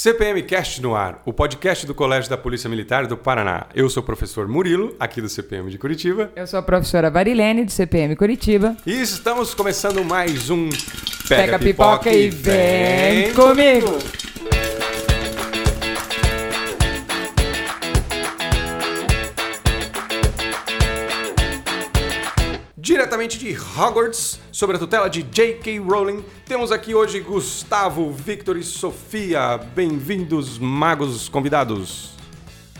CPM Cast no ar, o podcast do Colégio da Polícia Militar do Paraná. Eu sou o professor Murilo, aqui do CPM de Curitiba. Eu sou a professora Varilene, do CPM Curitiba. E estamos começando mais um Pega, Pega pipoca, pipoca, e vem comigo. Diretamente de Hogwarts, sob a tutela de J.K. Rowling. Temos aqui hoje Gustavo, Victor e Sofia. Bem-vindos, magos convidados.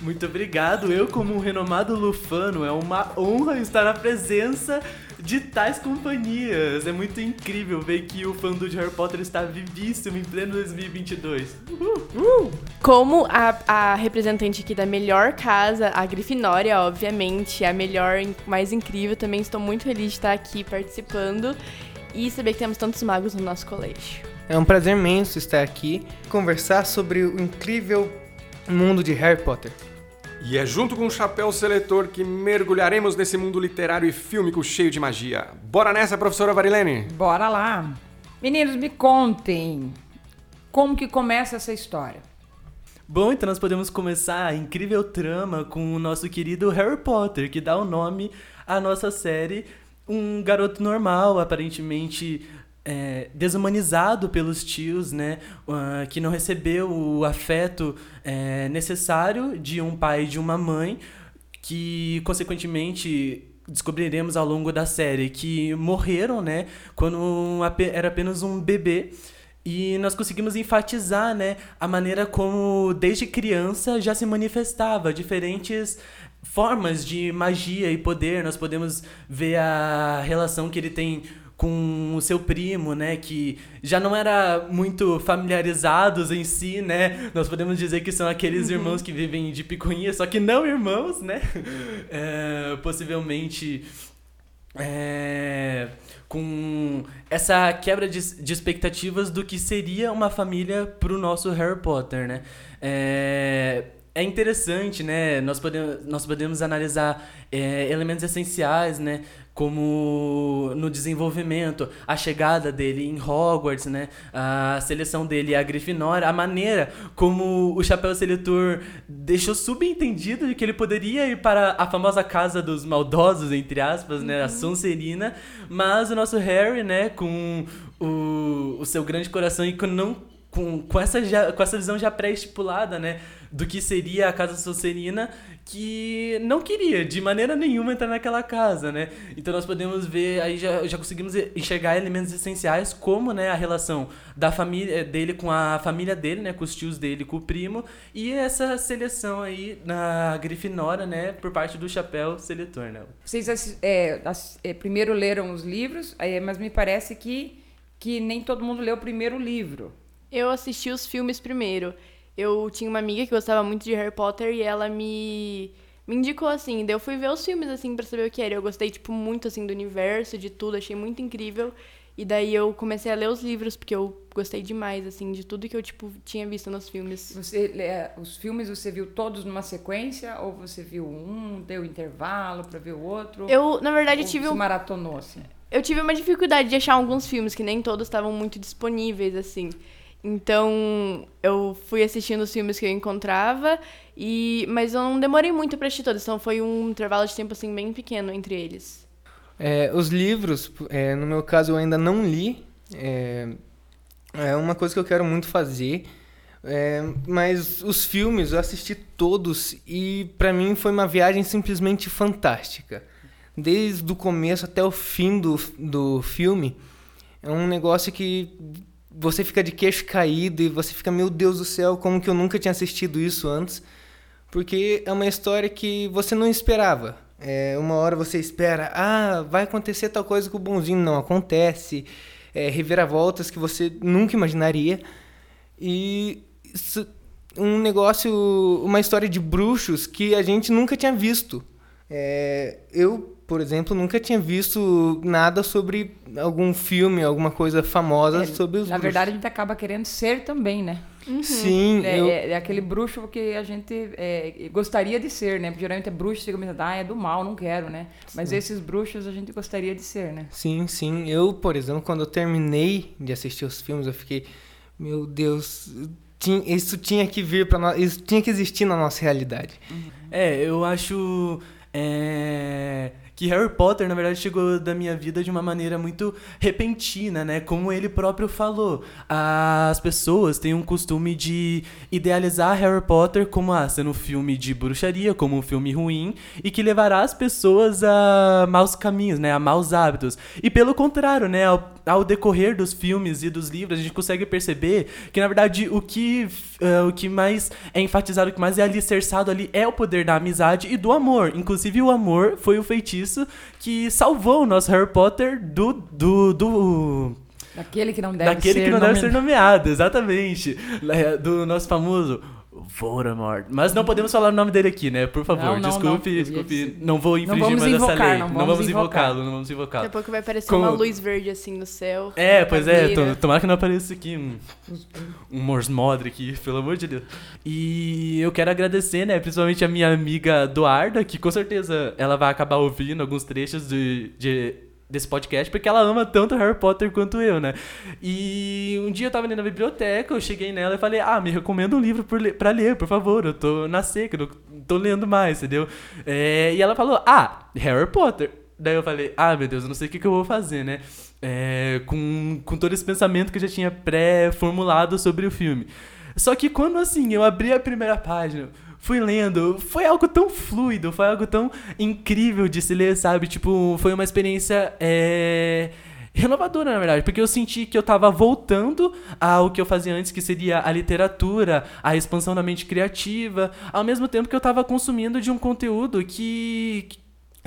Muito obrigado. Eu, como um renomado lufano, é uma honra estar na presença de tais companhias. É muito incrível ver que o fã de Harry Potter está vivíssimo em pleno 2022. Uhul. Uh. Como a, a representante aqui da melhor casa, a Grifinória, obviamente, a melhor, mais incrível, também estou muito feliz de estar aqui participando e saber que temos tantos magos no nosso colégio. É um prazer imenso estar aqui conversar sobre o incrível mundo de Harry Potter. E é junto com o Chapéu Seletor que mergulharemos nesse mundo literário e fílmico cheio de magia. Bora nessa, professora Varilene? Bora lá. Meninos, me contem como que começa essa história. Bom, então nós podemos começar a incrível trama com o nosso querido Harry Potter, que dá o nome à nossa série. Um garoto normal, aparentemente é, desumanizado pelos tios, né? Uh, que não recebeu o afeto é, necessário de um pai e de uma mãe, que consequentemente descobriremos ao longo da série que morreram, né? Quando era apenas um bebê. E nós conseguimos enfatizar, né, a maneira como desde criança já se manifestava diferentes formas de magia e poder. Nós podemos ver a relação que ele tem com o seu primo, né, que já não era muito familiarizados em si, né? Nós podemos dizer que são aqueles uhum. irmãos que vivem de picuinha, só que não irmãos, né? É, possivelmente é, com essa quebra de, de expectativas do que seria uma família para o nosso Harry Potter, né? É, é interessante, né? Nós podemos, nós podemos analisar é, elementos essenciais, né? Como no desenvolvimento, a chegada dele em Hogwarts, né? A seleção dele a Grifinória, a maneira como o Chapéu Seletor deixou subentendido de que ele poderia ir para a famosa casa dos maldosos, entre aspas, né? A uhum. Sonserina, mas o nosso Harry, né, com o, o seu grande coração e com não com, com, essa, já, com essa visão já pré-estipulada, né? Do que seria a Casa Sonserina, que não queria de maneira nenhuma entrar naquela casa, né? Então nós podemos ver, aí já, já conseguimos enxergar elementos essenciais, como né, a relação da família dele com a família dele, né? Com os tios dele, com o primo, e essa seleção aí na Grifinória, né? Por parte do Chapéu Seletor, né? Vocês é, é, primeiro leram os livros, mas me parece que, que nem todo mundo leu o primeiro livro. Eu assisti os filmes primeiro. Eu tinha uma amiga que gostava muito de Harry Potter e ela me me indicou assim, daí eu fui ver os filmes assim para saber o que era. Eu gostei tipo muito assim do universo, de tudo, achei muito incrível. E daí eu comecei a ler os livros porque eu gostei demais assim de tudo que eu tipo tinha visto nos filmes. Você os filmes você viu todos numa sequência ou você viu um, deu intervalo para ver o outro? Eu, na verdade, tive um maratonou assim. Eu tive uma dificuldade de achar alguns filmes que nem todos estavam muito disponíveis assim. Então, eu fui assistindo os filmes que eu encontrava, e mas eu não demorei muito para assistir todos, então foi um intervalo de tempo assim bem pequeno entre eles. É, os livros, é, no meu caso, eu ainda não li. É, é uma coisa que eu quero muito fazer. É, mas os filmes eu assisti todos e para mim foi uma viagem simplesmente fantástica. Desde o começo até o fim do, do filme, é um negócio que você fica de queixo caído e você fica, meu Deus do céu, como que eu nunca tinha assistido isso antes? Porque é uma história que você não esperava. É, uma hora você espera, ah, vai acontecer tal coisa com o bonzinho. Não acontece. É, reviravoltas que você nunca imaginaria. E isso, um negócio, uma história de bruxos que a gente nunca tinha visto. É, eu por exemplo, nunca tinha visto nada sobre algum filme, alguma coisa famosa é, sobre os Na bruxos. verdade, a gente acaba querendo ser também, né? Uhum. Sim. É, eu... é, é, aquele bruxo que a gente é, gostaria de ser, né? Porque geralmente é bruxo, você começa, ah, é do mal, não quero, né? Mas sim. esses bruxos a gente gostaria de ser, né? Sim, sim. Eu, por exemplo, quando eu terminei de assistir os filmes, eu fiquei, meu Deus, tinha, isso tinha que vir para nós, isso tinha que existir na nossa realidade. É, eu acho é, que Harry Potter, na verdade, chegou da minha vida de uma maneira muito repentina, né? Como ele próprio falou. As pessoas têm um costume de idealizar Harry Potter como ah, sendo um filme de bruxaria, como um filme ruim, e que levará as pessoas a maus caminhos, né? A maus hábitos. E pelo contrário, né? Ao, ao decorrer dos filmes e dos livros, a gente consegue perceber que, na verdade, o que, uh, o que mais é enfatizado, o que mais é alicerçado ali é o poder da amizade e do amor. Inclusive, o amor foi o feitiço que salvou o nosso Harry Potter do. do, do Daquele que não deve daquele ser que não deve ser nomeado, exatamente. É, Do nosso famoso Voldemort. Mas não podemos falar o nome dele aqui, né? Por favor, Não, não, desculpe, não. Desculpe. Não vou infringir mais essa invocar, lei. não vamos invocá-lo, não vamos invocá-lo. Daqui a pouco vai aparecer Como- uma luz verde assim no céu. É, pois é, tomara que não apareça aqui um, um Morse Modre aqui, pelo amor de Deus. E eu quero agradecer, né, principalmente a minha amiga Eduarda, que com certeza ela vai acabar ouvindo alguns trechos de, de- desse podcast, porque ela ama tanto Harry Potter quanto eu, né? E um dia eu tava ali na biblioteca, eu cheguei nela e falei, ah, me recomenda um livro por pra ler, por favor, eu tô na seca, não tô lendo mais, entendeu? É, e ela falou, ah, Harry Potter. Daí eu falei, ah, meu Deus, eu não sei o que, que eu vou fazer, né? É, com, com todo esse pensamento que eu já tinha pré-formulado sobre o filme. Só que quando, assim, eu abri a primeira página, fui lendo, foi algo tão fluido, foi algo tão incrível de se ler, sabe? Tipo, foi uma experiência, é renovadora, na verdade, porque eu senti que eu tava voltando ao que eu fazia antes, que seria a literatura, a expansão da mente criativa, ao mesmo tempo que eu tava consumindo de um conteúdo que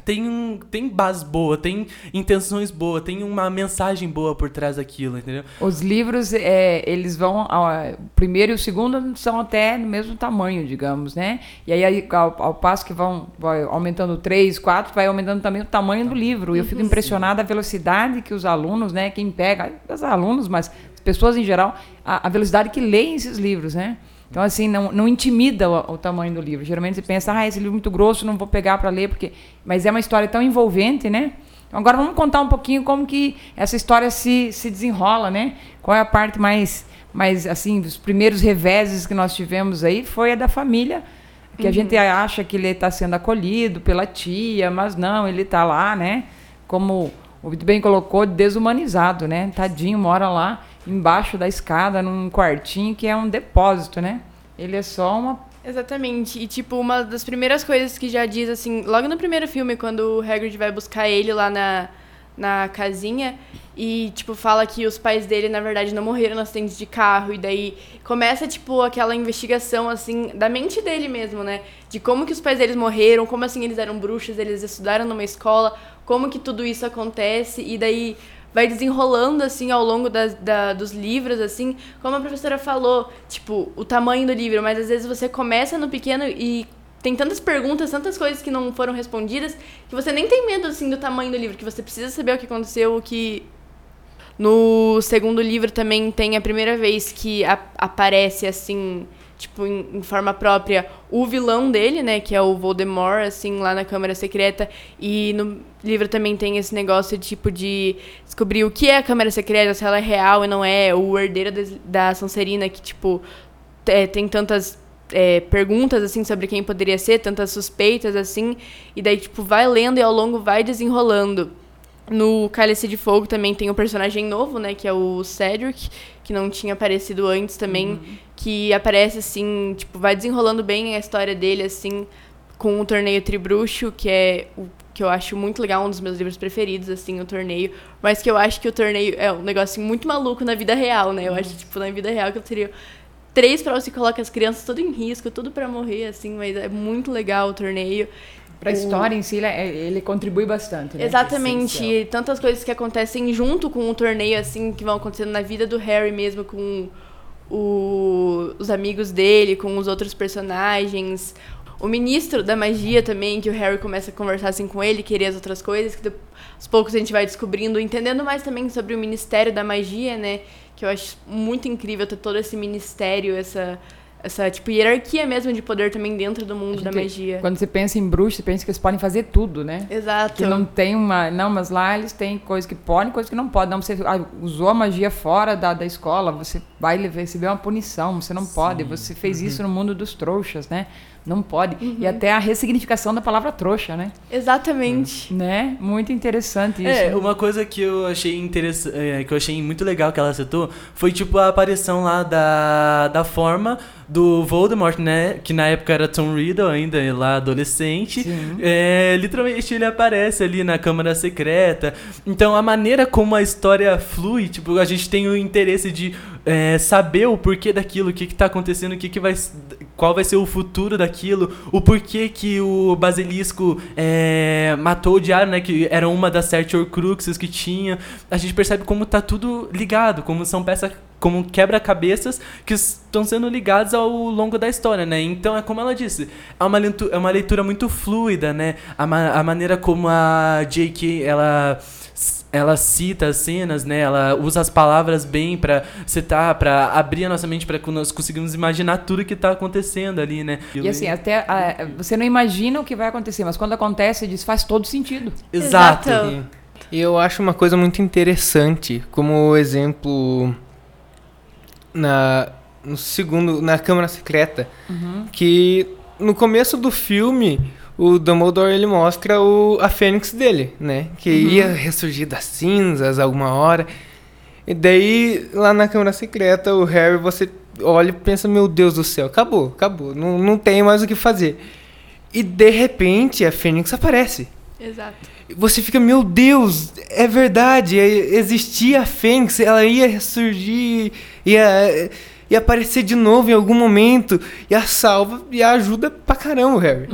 tem, um, tem base boa, tem intenções boas, tem uma mensagem boa por trás daquilo, entendeu? Os livros, é, eles vão. ao- O primeiro e o segundo são até no mesmo tamanho, digamos, né? E aí, aí, ao, ao passo que vão vai aumentando três, quatro, vai aumentando também o tamanho do livro. E eu fico impressionada a velocidade que os alunos, né? Quem pega, os alunos, mas as pessoas em geral, a, a velocidade que leem esses livros, né? Então, assim, não, não intimida o, o tamanho do livro. Geralmente você pensa, ah, esse livro é muito grosso, não vou pegar para ler, porque. Mas é uma história tão envolvente, né? Então, agora vamos contar um pouquinho como que essa história se, se desenrola, né? Qual é a parte mais, mais, assim, dos primeiros reveses que nós tivemos aí foi a da família, que a gente acha que ele está sendo acolhido pela tia, mas não, ele está lá, né? Como o bem colocou, desumanizado, né? Tadinho, mora lá embaixo da escada, num quartinho que é um depósito, né? Ele é só uma Exatamente. E, tipo, uma das primeiras coisas que já diz, assim, logo no primeiro filme, quando o Hagrid vai buscar ele lá na, na casinha e, tipo, fala que os pais dele, na verdade, não morreram no acidente de carro. E daí começa, tipo, aquela investigação, assim, da mente dele mesmo, né? De como que os pais deles morreram, como, assim, eles eram bruxos, eles estudaram numa escola, como que tudo isso acontece. E daí vai desenrolando, assim, ao longo da, da- dos livros, assim, como a professora falou, tipo, o tamanho do livro, mas às vezes você começa no pequeno e tem tantas perguntas, tantas coisas que não foram respondidas, que você nem tem medo, assim, do tamanho do livro, que você precisa saber o que aconteceu, o que... No segundo livro também tem a primeira vez que a- aparece, assim, tipo, em, em forma própria, o vilão dele, né, que é o Voldemort, assim, lá na Câmara Secreta. E no livro também tem esse negócio, tipo, de descobrir o que é a Câmara Secreta, se ela é real e não é, o herdeiro des- da Sonserina, que, tipo, é, tem tantas é, perguntas, assim, sobre quem poderia ser, tantas suspeitas, assim, e daí, tipo, vai lendo e ao longo vai desenrolando. No Cálice de Fogo também tem um personagem novo, né, que é o Cedric, que não tinha aparecido antes também, que aparece, assim, tipo, vai desenrolando bem a história dele, assim, com o torneio Tribruxo, que é o que eu acho muito legal, um dos meus livros preferidos, assim, o torneio. Mas que eu acho que o torneio é um negócio muito maluco na vida real, né? Eu acho, tipo, na vida real que eu teria três provas que coloca as crianças tudo em risco, tudo pra morrer, assim, mas é muito legal o torneio. Para a história em si, ele, é- ele contribui bastante, né? Exatamente, tantas coisas que acontecem junto com o torneio, assim, que vão acontecendo na vida do Harry mesmo, com o- os amigos dele, com os outros personagens. O ministro da magia também, que o Harry começa a conversar assim com ele, querer as outras coisas, que aos poucos a gente vai descobrindo, entendendo mais também sobre o Ministério da Magia, né? Que eu acho muito incrível ter todo esse ministério, essa essa, tipo, hierarquia mesmo de poder também dentro do mundo da gente- magia. Quando você pensa em bruxa, você pensa que eles podem fazer tudo, né? Exato. Que não tem uma. Não, mas lá eles têm coisa que podem, coisa que não pode. Não, você ah, usou a magia fora da, da escola, você vai receber uma punição, você não pode. Você fez isso no mundo dos trouxas, né? Não pode. E até a ressignificação da palavra trouxa, né? Exatamente. Né? Muito interessante isso. É, uma coisa que eu achei interessante, que eu achei muito legal que ela citou, foi tipo a aparição lá da, da forma do Voldemort, né? Que na época era Tom Riddle, ainda lá adolescente. É, literalmente ele aparece ali na Câmara Secreta. Então a maneira como a história flui, tipo, a gente tem o interesse de é, saber o porquê daquilo, o que, que tá acontecendo, o que, que vai. Qual vai ser o futuro daquilo, o porquê que o basilisco é, matou o diário, né? Que era uma das sete Horcruxes que tinha. A gente percebe como tá tudo ligado, como são peças como quebra-cabeças que estão sendo ligados ao longo da história, né? Então é como ela disse, é uma leitura, é uma leitura muito fluida, né? A, ma- a maneira como a J.K. ela ela cita as cenas, né? Ela usa as palavras bem pra citar, pra abrir a nossa mente para que nós conseguimos imaginar tudo que tá acontecendo ali, né? E assim, até ah, você não imagina o que vai acontecer, mas quando acontece, diz faz todo sentido. exato. Exato. E eu acho uma coisa muito interessante, como exemplo na no segundo na Câmara Secreta, que no começo do filme o Dumbledore ele mostra o, a fênix dele, né, que ia ressurgir das cinzas alguma hora. E daí lá na Câmara Secreta o Harry você olha e pensa meu Deus do céu, acabou, acabou, não, não tem mais o que fazer. E de repente a fênix aparece. Exato. Você fica, meu Deus, é verdade, é- existia a Fênix, ela ia ressurgir, ia, ia aparecer de novo em algum momento, e a salva e a ajuda pra caramba, Harry.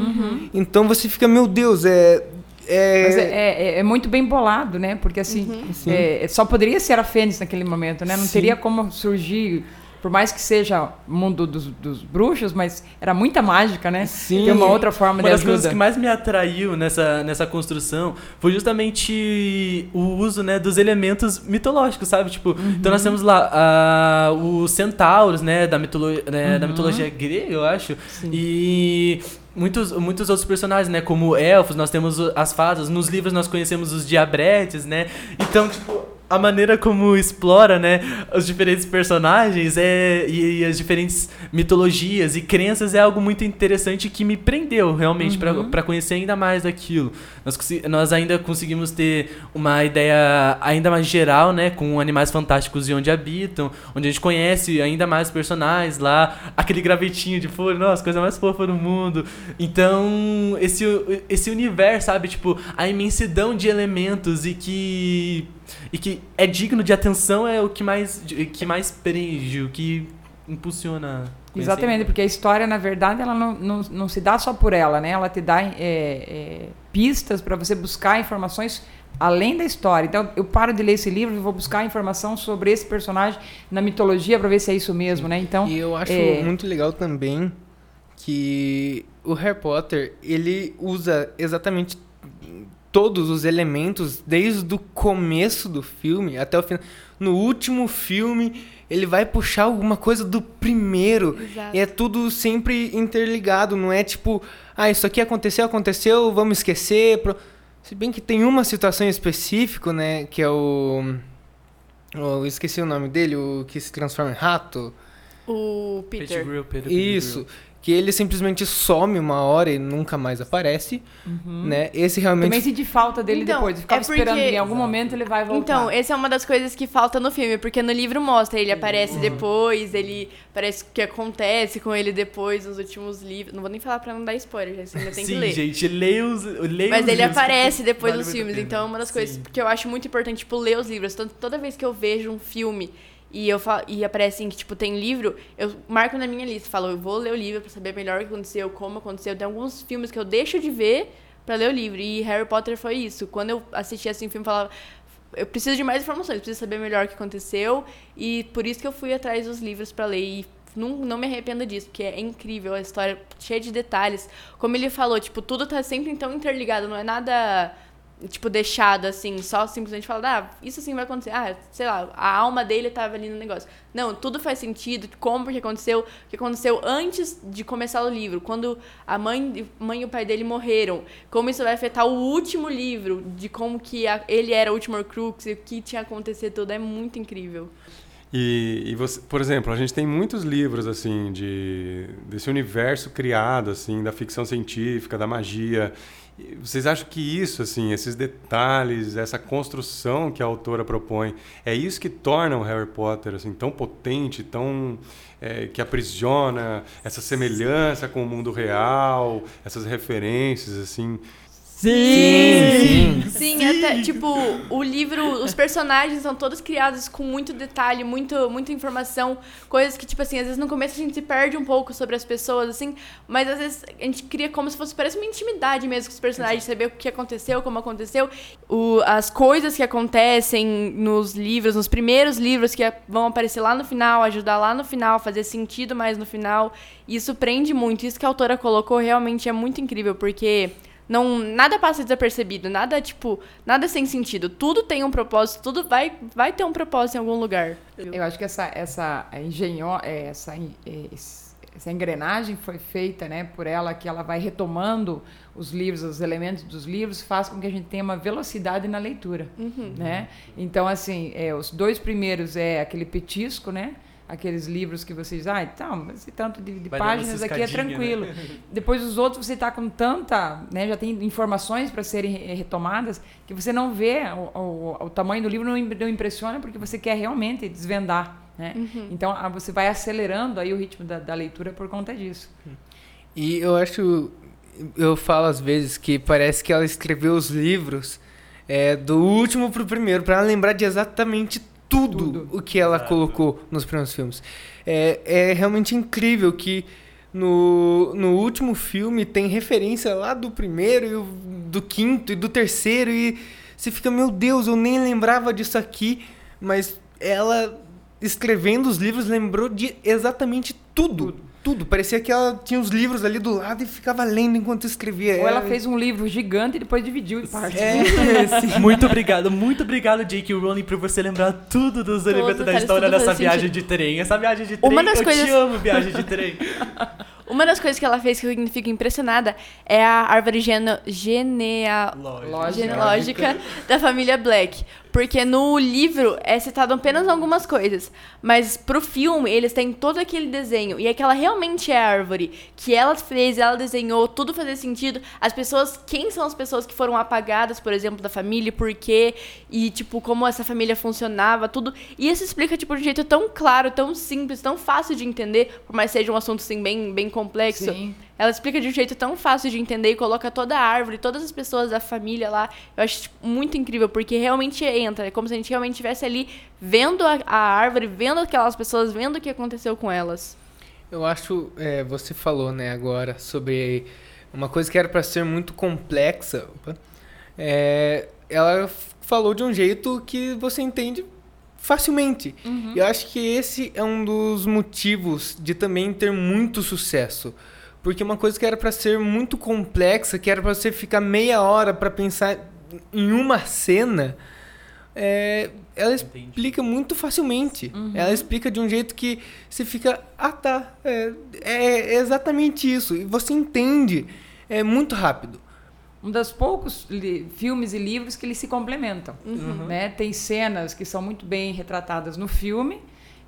Então você fica, meu Deus, é. é- Mas é, é- é muito bem bolado, né? Porque assim, Sim. é, só poderia ser a Fênix naquele momento, né? Não Sim. teria como surgir, por mais que seja mundo dos, dos bruxos, mas era muita mágica, né? Sim. Tem uma outra forma Uma de das coisas ajuda. que mais me atraiu nessa, nessa construção foi justamente o uso né, dos elementos mitológicos, sabe? Tipo, então nós temos lá ah, os centauros, né, da, mitolo né, da mitologia grega, eu acho. E muitos, muitos outros personagens, né, como elfos, nós temos as fadas, nos livros nós conhecemos os diabretes, né? Então, tipo, a maneira como explora, né, os diferentes personagens é, e, e as diferentes mitologias e crenças é algo muito interessante que me prendeu realmente pra para conhecer ainda mais daquilo. Nós, nós ainda conseguimos ter uma ideia ainda mais geral, né, com animais fantásticos e onde habitam, onde a gente conhece ainda mais os personagens lá, aquele gravetinho de folha, nossa, coisa mais fofa do mundo. Então, esse esse universo, sabe, tipo, a imensidão de elementos e que e que é digno de atenção é o que mais que mais prende, o que impulsiona. conhecer. Exatamente, porque a história, na verdade, ela não, não, não se dá só por ela, né? Ela te dá é, é, pistas para você buscar informações além da história. Então, eu paro de ler esse livro e vou buscar informação sobre esse personagem na mitologia para ver se é isso mesmo, né? Então, E eu acho é- muito legal também que o Harry Potter, ele usa exatamente todos os elementos desde o começo do filme até o final. No último filme, ele vai puxar alguma coisa do primeiro. Exato. E é tudo sempre interligado, não é tipo, ah, isso aqui aconteceu, aconteceu, vamos esquecer. pro- Se bem que tem uma situação em específico, né, que é o... Eu esqueci o nome dele, o que se transforma em rato. O Peter Peter. Grill, Peter Isso. Que ele simplesmente some uma hora e nunca mais aparece, né? Esse realmente... também senti falta dele Então, depois. Eu ficava é porque- esperando em algum momento ele vai voltar. Então, essa é uma das coisas que falta no filme, porque no livro mostra, ele Uhum. aparece depois, ele parece que acontece com ele depois nos últimos livros. Não vou nem falar pra não dar spoiler, você ainda tem Sim, que ler. gente, leia os, leia Mas os ele aparece depois vale dos filmes, então é uma das coisas Sim. que eu acho muito importante, tipo, ler os livros. Tanto, toda vez que eu vejo um filme e eu falo, e aparece assim, que, tipo, tem livro, eu marco na minha lista, falo, eu vou ler o livro pra saber melhor o que aconteceu, como aconteceu. Tem alguns filmes que eu deixo de ver pra ler o livro. E Harry Potter foi isso. Quando eu assistia assim, o filme, falava, eu preciso de mais informações, preciso saber melhor o que aconteceu. E por isso que eu fui atrás dos livros pra ler. E não, não me arrependo disso, porque é incrível a história, cheia de detalhes. Como ele falou, tipo, tudo tá sempre então interligado, não é nada tipo, deixado assim, só simplesmente falando, ah, isso assim vai acontecer. Ah, sei lá, a alma dele tava ali no negócio. Não, tudo faz sentido, como que aconteceu, o que aconteceu antes de começar o livro, quando a mãe, mãe e o pai dele morreram, como isso vai afetar o último livro, de como que a, ele era o último Horcrux e o que tinha acontecido tudo, é muito incrível. E, e, você, por exemplo, a gente tem muitos livros assim de desse universo criado assim da ficção científica, da magia. Vocês acham que isso, assim, esses detalhes, essa construção que a autora propõe, é isso que torna o Harry Potter assim tão potente, tão é, que aprisiona essa semelhança com o mundo real, essas referências assim? Sim, sim. Sim, até, tipo, o livro, os personagens são todos criados com muito detalhe, muito, muita informação, coisas que, tipo assim, às vezes no começo a gente se perde um pouco sobre as pessoas, assim, mas às vezes a gente cria como se fosse, parece uma intimidade mesmo com os personagens, saber o que aconteceu, como aconteceu, o, as coisas que acontecem nos livros, nos primeiros livros que vão aparecer lá no final, ajudar lá no final, fazer sentido mais no final, isso prende muito, isso que a autora colocou realmente é muito incrível, porque não, nada passa desapercebido, nada tipo, nada sem sentido. Tudo tem um propósito, tudo vai, vai ter um propósito em algum lugar. Eu acho que essa essa engenho, é, essa é, essa engrenagem foi feita, né, por ela que ela vai retomando os livros, os elementos dos livros, faz com que a gente tenha uma velocidade na leitura, uhum. né? Então assim, é, os dois primeiros é aquele petisco, né? Aqueles livros que vocês, ah, então, esse tanto de, de páginas aqui é tranquilo. Né? Depois os outros você está com tanta, né, já tem informações para serem retomadas que você não vê o, o, o, tamanho do livro não, não impressiona porque você quer realmente desvendar, né? Uhum. Então você vai acelerando aí o ritmo da, da leitura por conta disso. E eu acho, eu falo às vezes que parece que ela escreveu os livros é, do último para o primeiro para lembrar de exatamente tudo, tudo. o que ela colocou nos primeiros filmes. É, é realmente incrível que no, no último filme tem referência lá do primeiro, e do quinto e do terceiro, e você fica, meu Deus, eu nem lembrava disso aqui, mas ela escrevendo os livros lembrou de exatamente tudo. tudo tudo. Parecia que ela tinha os livros ali do lado e ficava lendo enquanto escrevia. Ou ela fez um livro gigante e depois dividiu em partes. É, muito obrigado, muito obrigado, J.K. Rowling, por você lembrar tudo dos elementos da história dessa viagem sentido. de trem. Essa viagem de trem, Uma das eu coisas... te amo, viagem de trem. Uma das coisas que ela fez que eu fico impressionada é a árvore gene... genealógica genealógica da família Black. Porque no livro é citado apenas algumas coisas. Mas pro filme, eles têm todo aquele desenho. E aquela realmente é árvore. Que ela fez, ela desenhou, tudo fazia sentido. As pessoas, quem são as pessoas que foram apagadas, por exemplo, da família, por quê? E, tipo, como essa família funcionava, tudo. E isso explica, tipo, de um jeito tão claro, tão simples, tão fácil de entender. Por mais seja um assunto, assim, bem, bem complexo. Sim. Ela explica de um jeito tão fácil de entender e coloca toda a árvore, todas as pessoas da família lá. Eu acho tipo, muito incrível, porque realmente entra. É como se a gente realmente estivesse ali vendo a, a, árvore, vendo aquelas pessoas, vendo o que aconteceu com elas. Eu acho, é, você falou, né, agora, sobre uma coisa que era para ser muito complexa. É, ela falou de um jeito que você entende facilmente. Uhum. Eu acho que esse é um dos motivos de também ter muito sucesso. Porque uma coisa que era para ser muito complexa, que era para você ficar meia hora para pensar em uma cena, é, ela Entendi. explica muito facilmente. Uhum. Ela explica de um jeito que você fica, ah tá, é, é exatamente isso. E você entende é muito rápido um dos poucos filmes e livros que eles se complementam. Uhum. Né? Tem cenas que são muito bem retratadas no filme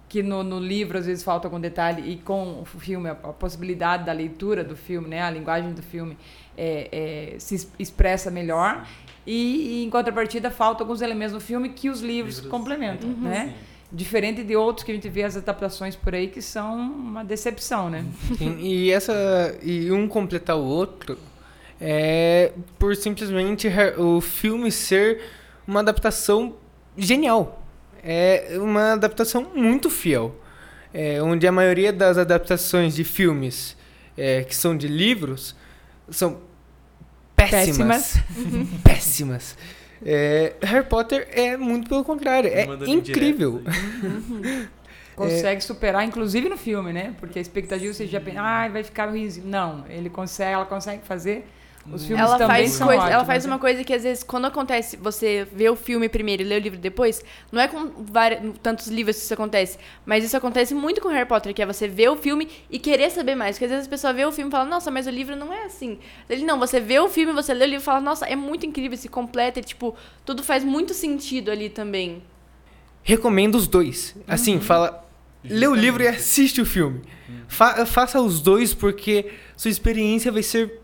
que no, no, livro às vezes falta algum detalhe e com o filme a, a possibilidade da leitura do filme, né, a linguagem do filme é, é, se expressa melhor e, e, em contrapartida falta alguns elementos no filme que os livros, livros complementam, uhum. né? Sim. Diferente de outros que a gente vê as adaptações por aí que são uma decepção, né? Sim, e essa e um completar o outro é por simplesmente o filme ser uma adaptação genial é uma adaptação muito fiel. É, onde a maioria das adaptações de filmes é, que são de livros são péssimas. Péssimas. péssimas. É, Harry Potter é muito pelo contrário. É incrível. consegue superar, inclusive no filme, né? Porque a expectativa você já pensa, ah, vai ficar ruim. Não, ele consegue, ela consegue fazer Os filmes ela também faz são coisa, ela ótimos, faz né? uma coisa que às vezes quando acontece, você vê o filme primeiro e lê o livro depois, não é com vários, tantos livros que isso acontece, mas isso acontece muito com Harry Potter, que é você ver o filme e querer saber mais, porque às vezes a pessoa vê o filme e fala: "Nossa, mas o livro não é assim". Ele não, você vê o filme, você lê o livro e fala: "Nossa, é muito incrível, se completa", e, tipo, tudo faz muito sentido ali também. Recomendo os dois. Assim, Uhum. fala. Lê o livro e assiste o filme. Fa- faça os dois porque sua experiência vai ser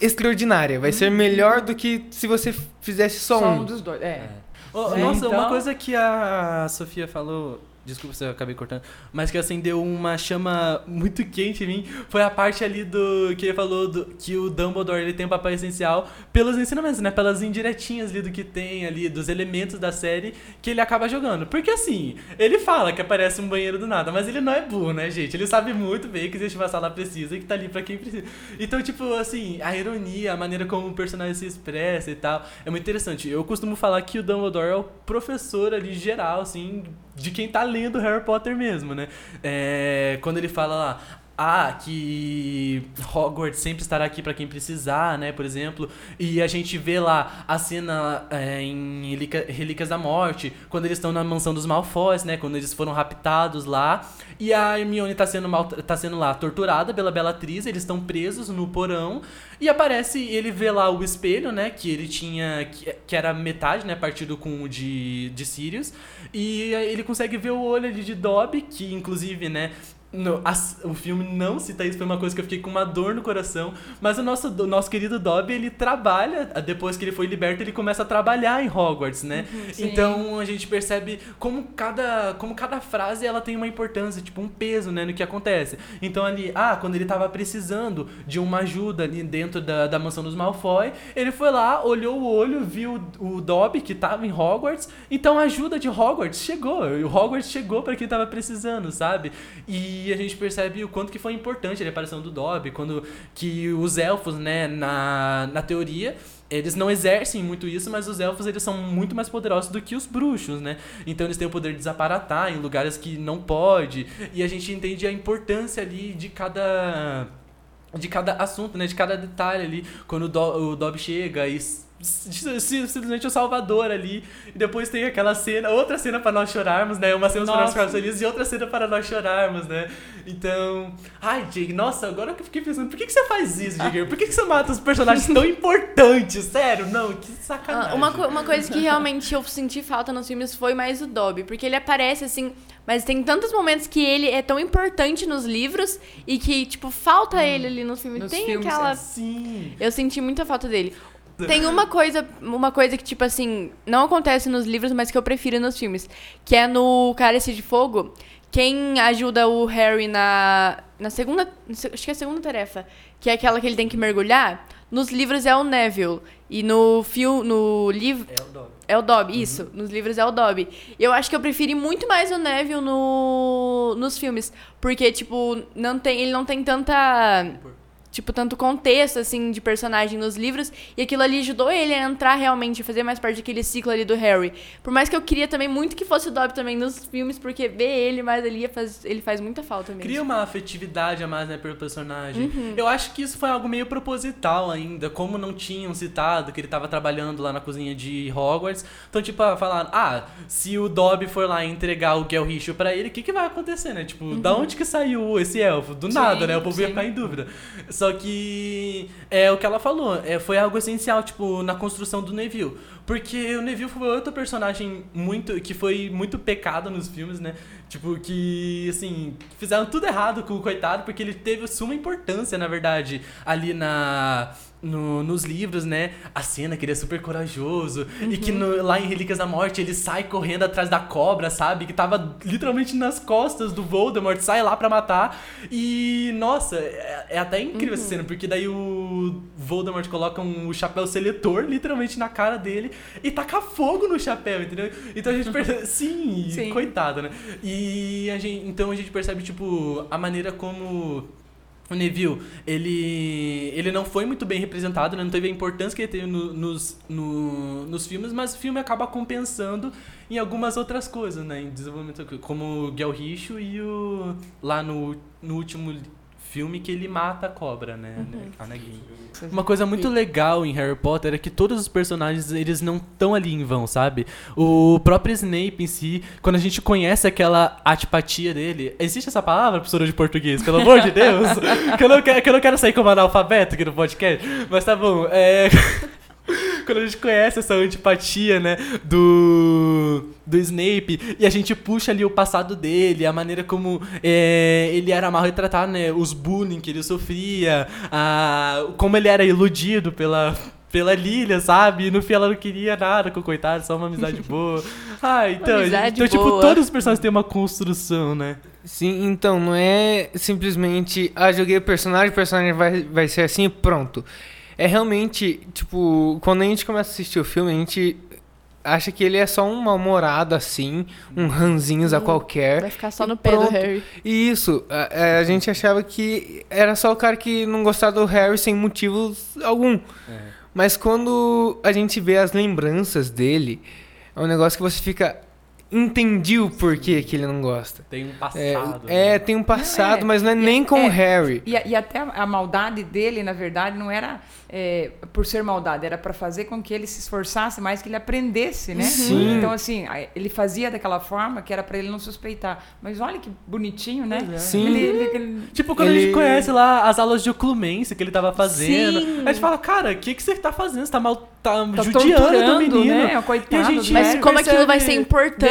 extraordinária. Vai ser melhor do que se você fizesse só, Só um. um dos dois. É. É, nossa, uma então- coisa que a Sofia falou. Desculpa se eu acabei cortando. Mas que acendeu uma chama muito quente em mim. Foi a parte ali do. Que ele falou do, que o Dumbledore ele tem um papel essencial pelos ensinamentos, né? Pelas indiretinhas ali do que tem ali, dos elementos da série que ele acaba jogando. Porque assim, ele fala que aparece um banheiro do nada, mas ele não é burro, né, gente? Ele sabe muito bem que existe uma sala precisa e que tá ali pra quem precisa. Então, tipo, assim, a ironia, a maneira como o personagem se expressa e tal, é muito interessante. Eu costumo falar que o Dumbledore é o professor ali geral, assim, de quem tá lendo Harry Potter mesmo, né? É, quando ele fala lá. Ah, que Hogwarts sempre estará aqui pra quem precisar, né? Por exemplo. E a gente vê lá a cena é, em Relíquia- Relíquias da Morte, quando eles estão na mansão dos Malfoys, né? Quando eles foram raptados lá. E a Hermione tá sendo, mal, tá sendo lá torturada pela Bellatrix, eles estão presos no porão. E aparece, ele vê lá o espelho, né? Que ele tinha. Que, que era metade, né? Partido com o de, de Sirius. E ele consegue ver o olho ali de Dobby, que inclusive, né? As- o filme não cita isso, foi uma coisa que eu fiquei com uma dor no coração. Mas o nosso, o nosso querido Dobby, ele trabalha, depois que ele foi liberto, ele começa a trabalhar em Hogwarts, né? sim. então a gente percebe como cada, como cada frase ela tem uma importância, tipo um peso, né, no que acontece. Então ali, ah, quando ele tava precisando de uma ajuda ali dentro da, da mansão dos Malfoy, ele foi lá, olhou o olho, viu o Dobby que tava em Hogwarts, então a ajuda de Hogwarts chegou, o Hogwarts chegou pra quem tava precisando, sabe? E a gente percebe o quanto que foi importante a aparição do Dobby, quando que os elfos, né, na, na teoria, eles não exercem muito isso, mas os elfos eles são muito mais poderosos do que os bruxos, né? Então eles têm o poder de desaparatar em lugares que não pode. E a gente entende a importância ali de cada de cada assunto, né? De cada detalhe ali. Quando o, Do, o Dobby chega e simplesmente o Salvador ali. E depois tem aquela cena, outra cena para nós chorarmos, né? Uma cena para nós Nossa. ficarmos felizes e outra cena para nós chorarmos, né? Então. Ai, Jake, nossa, agora que eu fiquei pensando, por que, que você faz isso, Jake? Por que, que você mata os personagens tão importantes? Sério, não, que sacanagem. Ah, uma, co- uma coisa que realmente eu senti falta nos filmes foi mais o Dobby, porque ele aparece assim, mas tem tantos momentos que ele é tão importante nos livros e que, tipo, falta ele ali no filme. Nos tem filmes, aquela. é. Sim. Eu senti muita falta dele. Tem uma coisa, uma coisa que, tipo assim, não acontece nos livros, mas que eu prefiro nos filmes. Que é no Cálice de Fogo. Quem ajuda o Harry na, na segunda. Acho que é a segunda tarefa. Que é aquela que ele tem que mergulhar. Nos livros é o Neville. E no filme. No livro. É o Dobby. É o Dobby, isso. Nos livros é o Dobby. Eu acho que eu preferi muito mais o Neville no, nos filmes. Porque, tipo, não tem, ele não tem tanta. Tipo, tanto contexto, assim, de personagem nos livros. E aquilo ali ajudou ele a entrar realmente, a fazer mais parte daquele ciclo ali do Harry. Por mais que eu queria também muito que fosse o Dobby também nos filmes, porque ver ele mais ali faz, ele faz muita falta mesmo. Cria uma afetividade a mais, né, pelo personagem. Uhum. Eu acho que isso foi algo meio proposital ainda, como não tinham citado que ele tava trabalhando lá na cozinha de Hogwarts. Então, tipo, falaram, ah, se o Dobby for lá entregar o Gelricho pra ele, o que que vai acontecer, né? Tipo, da onde que saiu esse elfo? Do Sim, nada, né? O povo ia sim. ficar em dúvida. Só que é o que ela falou, é, foi algo essencial, tipo, na construção do Neville. Porque o Neville foi outro personagem muito que foi muito pecado nos filmes, né? Tipo, que, assim, fizeram tudo errado com o coitado, porque ele teve suma importância, na verdade, ali na. No- nos livros, né? A cena que ele é super corajoso. E que no- lá em Relíquias da Morte ele sai correndo atrás da cobra, sabe? Que tava literalmente nas costas do Voldemort, sai lá pra matar. E, nossa, é, é até incrível essa cena, porque daí o Voldemort coloca um chapéu seletor literalmente na cara dele e taca fogo no chapéu, entendeu? Então a gente percebe. Sim, Sim. coitado, né? E a gente, então a gente percebe, tipo, a maneira como. O Neville, ele, ele não foi muito bem representado, né? não teve a importância que ele teve no- nos, no- nos filmes, mas o filme acaba compensando em algumas outras coisas, né? Em desenvolvimento, como o Gelricho e o. lá no, no último filme que ele mata a cobra, né? A Nagini. Uma coisa muito legal em Harry Potter é que todos os personagens, eles não estão ali em vão, sabe? O próprio Snape em si, quando a gente conhece aquela antipatia dele... Existe essa palavra, professora de português? Pelo amor de Deus! que, eu não quero, que eu não quero sair como analfabeto aqui no podcast. Mas tá bom, é... quando a gente conhece essa antipatia, né, do, do Snape, e a gente puxa ali o passado dele, a maneira como é, ele era mal retratado, né, os bullying que ele sofria, a, como ele era iludido pela, pela Lilia, sabe? E no fim ela não queria nada com o coitado, só uma amizade boa. Ah, então, amizade então tipo, boa. todos os personagens têm uma construção, né? Sim, então, não é simplesmente, ah, joguei o personagem, o personagem vai, vai ser assim e pronto. É realmente, tipo, quando a gente começa a assistir o filme, a gente acha que ele é só um mal-humorado assim, um ranzinhos a qualquer. Vai ficar só E no pé do. Harry. E isso, a, a gente achava que era só o cara que não gostava do Harry sem motivos algum. Mas quando a gente vê as lembranças dele, é um negócio que você fica. Entendi o porquê que ele não gosta. Tem um É, passado. é, né? tem um passado, é. mas não é nem com é. o Harry. E, e até a maldade dele, na verdade, não era é, por ser maldade, era para fazer com que ele se esforçasse mais, que ele aprendesse, né? Sim. Então, assim, ele fazia daquela forma que era para ele não suspeitar. Mas olha que bonitinho, né? Sim. Ele, ele- ele- Tipo, quando a gente conhece lá as aulas de oclumência que ele tava fazendo, Sim. a gente fala, cara, o que, que você tá fazendo? Você tá mal. tá, tá judiando do torturando, menino. né? Coitado E a gente- Mas como aquilo vai ser percebe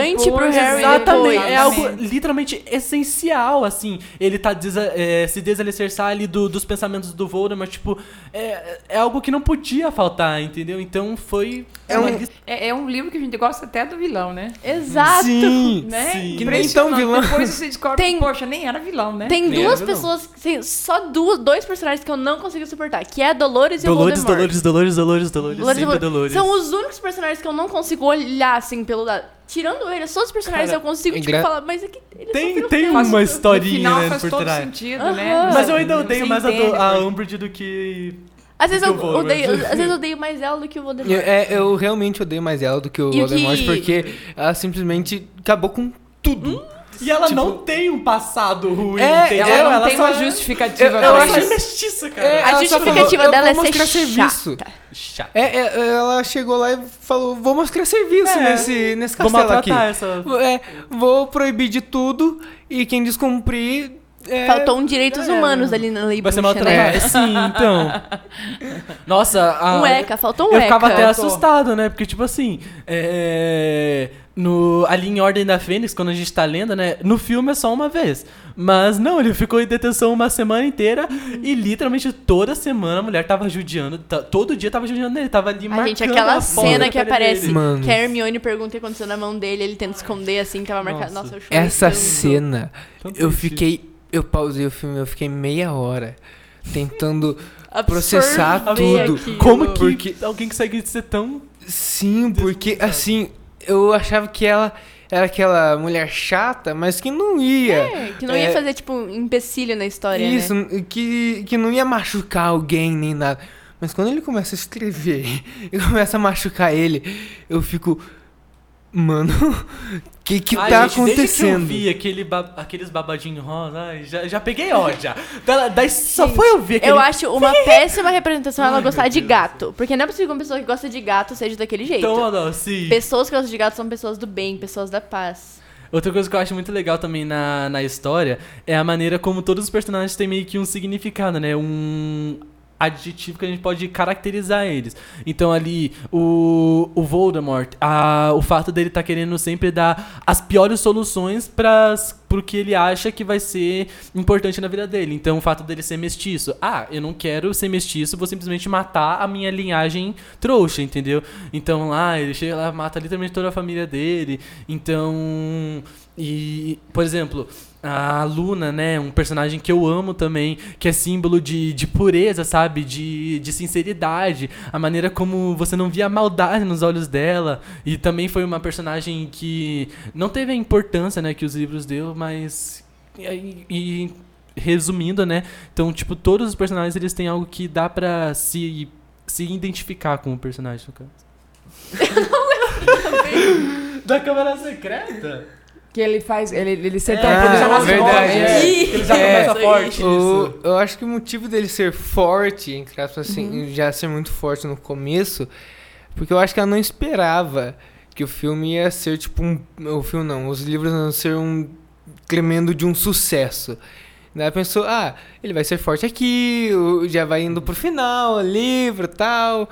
importante pro Harry Exatamente, depois. é algo literalmente essencial, assim. Ele tá desa- é, se desalicerçar ali do- dos pensamentos do Voldemort, tipo, é, é algo que não podia faltar, entendeu? Então foi. É um- É, é um livro que a gente gosta até do vilão, né? Exato. Sim. né? Sim. Que nem tão vilão. Depois você descobre Tem- poxa, nem era vilão, né? Tem Nem duas pessoas, tem só duas, dois personagens que eu não consigo suportar, que é Dolores e Dolores, o Voldemort. Dolores, Dolores, Dolores, Dolores, Dolores sempre. Dolores. São os únicos personagens que eu não consigo olhar assim pelo lado. Tirando eles, todos os personagens Cara, eu consigo tipo, gra- falar, mas é que eles Tem- tem uma no historinha, final né, faz por todo trás. sentido, Aham. né? Mas eu ainda odeio mais a, do, entende a depois. Umbridge do que. Às vezes eu odeio, às vezes eu odeio mais ela do que o Voldemort. Eu, é, eu realmente odeio mais ela do que o E Voldemort, que- porque ela simplesmente acabou com tudo. E ela Tipo- não tem um passado ruim, É, entendeu? Ela não tem só uma é- justificativa Eu- eu Ela acho- só é mestiça, cara. É, A ela justificativa falou, dela "Eu é vou ser mostrar chata. serviço. Chato. É, é, ela chegou lá e falou, vou mostrar serviço É. nesse, nesse Vou castelo aqui. maltratar essa. É, vou proibir de tudo e quem descumprir... É, Faltou um direitos é. humanos ali na lei Vai ser bruxa, né? maltratado. Sim, então. Nossa, a, Um ECA, faltou um eu ECA. ficava até Faltou. assustado, né? Porque, tipo assim, é, no, ali em Ordem da Fênix, quando a gente tá lendo, né? No filme é só uma vez. Mas não, ele ficou em detenção uma semana inteira e literalmente toda semana a mulher tava judiando. todo dia tava judiando ele, tava ali A marcando gente, aquela cena que aparece. Mano. que a Hermione pergunta o que aconteceu na mão dele, ele tenta esconder assim, tava marcado. Nossa. Nossa, eu chorei Essa tanto. cena, Tanto eu triste. fiquei... Eu pausei o filme, eu fiquei meia hora tentando... Processar tudo. aquilo. Como que Porque- alguém consegue ser tão. Sim, porque assim, eu achava que ela era aquela mulher chata, mas que não ia. É, que não ia É, fazer, tipo, um empecilho na história, Isso, né? que, que não ia machucar alguém nem nada. Mas quando ele começa a escrever e começa a machucar ele, eu fico. Mano, o que que Ai, tá gente, Desde que eu acontecendo? vi aquele ba- aqueles babadinhos rosa, ai, já, já peguei ódio. já. Da- Daí só Gente, foi eu ver aquele. Eu acho uma péssima representação ela Ai, gostar meu de Deus. gato. Porque não é possível que uma pessoa que gosta de gato seja daquele jeito. Então, não, sim. Pessoas que gostam de gato são pessoas do bem, pessoas da paz. Outra coisa que eu acho muito legal também na, na história é a maneira como todos os personagens têm meio que um significado, né? Um adjetivo que a gente pode caracterizar eles. Então ali, o, o Voldemort, a, o fato dele estar querendo sempre dar as piores soluções para pro que ele acha que vai ser importante na vida dele. Então o fato dele ser mestiço. Ah, eu não quero ser mestiço, vou simplesmente matar a minha linhagem trouxa, entendeu? Então lá, ele chega lá, mata literalmente toda a família dele. Então. E, por exemplo, a Luna, né? Um personagem que eu amo também, que é símbolo de, de pureza, sabe? De, de sinceridade. A maneira como você não via maldade nos olhos dela. E também foi uma personagem que não teve a importância, né? Que os livros deu, mas. E, e- resumindo, né? Então, tipo, todos os personagens eles têm algo que dá pra se, se identificar com o personagem, no caso. da Câmara Secreta? Que ele faz. Ele, ele ser É, tão quando já nasce verdade, forte, é. Ele já É, começa forte O, eu acho que o motivo dele ser forte, entre aspas, assim, Uhum. já ser muito forte no começo, porque eu acho que ela não esperava que o filme ia ser tipo um. O filme não, os livros iam ser um tremendo de um sucesso. Daí ela pensou, ah, ele vai ser forte aqui, já vai indo pro final, o livro e tal.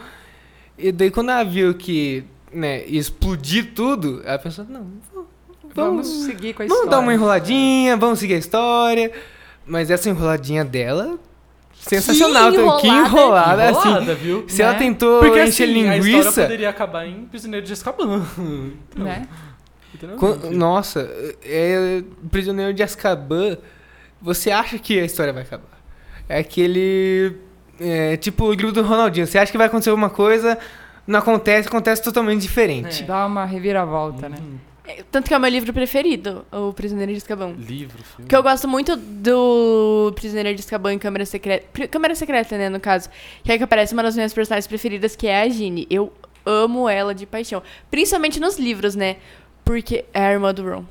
E daí quando ela viu que, né, ia explodir tudo, ela pensou, não, Vamos seguir com a Vamos história. dar uma enroladinha, vamos seguir a história. Mas essa enroladinha dela, sensacional. Que também. Que enrolada. enrolada, assim. Enrolada, viu? Se ela Né? tentou Porque encher assim, a história linguiça. poderia acabar em Prisioneiro de Azkaban. Então, Né? literalmente. quan- Nossa, é Prisioneiro de Azkaban. Você acha que a história vai acabar? É aquele. É, tipo o livro do Ronaldinho. Você acha que vai acontecer alguma coisa, não acontece, acontece totalmente diferente. Dá uma reviravolta, né? Uhum. É, Tanto que é o meu livro preferido, O Prisioneiro de Azkaban. Livro, filme. Que eu gosto muito do Prisioneiro de Azkaban em Câmara Secreta. Câmara Secreta, né, no caso. Que é que aparece uma das minhas personagens preferidas, que é a Ginny. Eu amo ela de paixão. Principalmente nos livros, né? Porque é a irmã do Ron.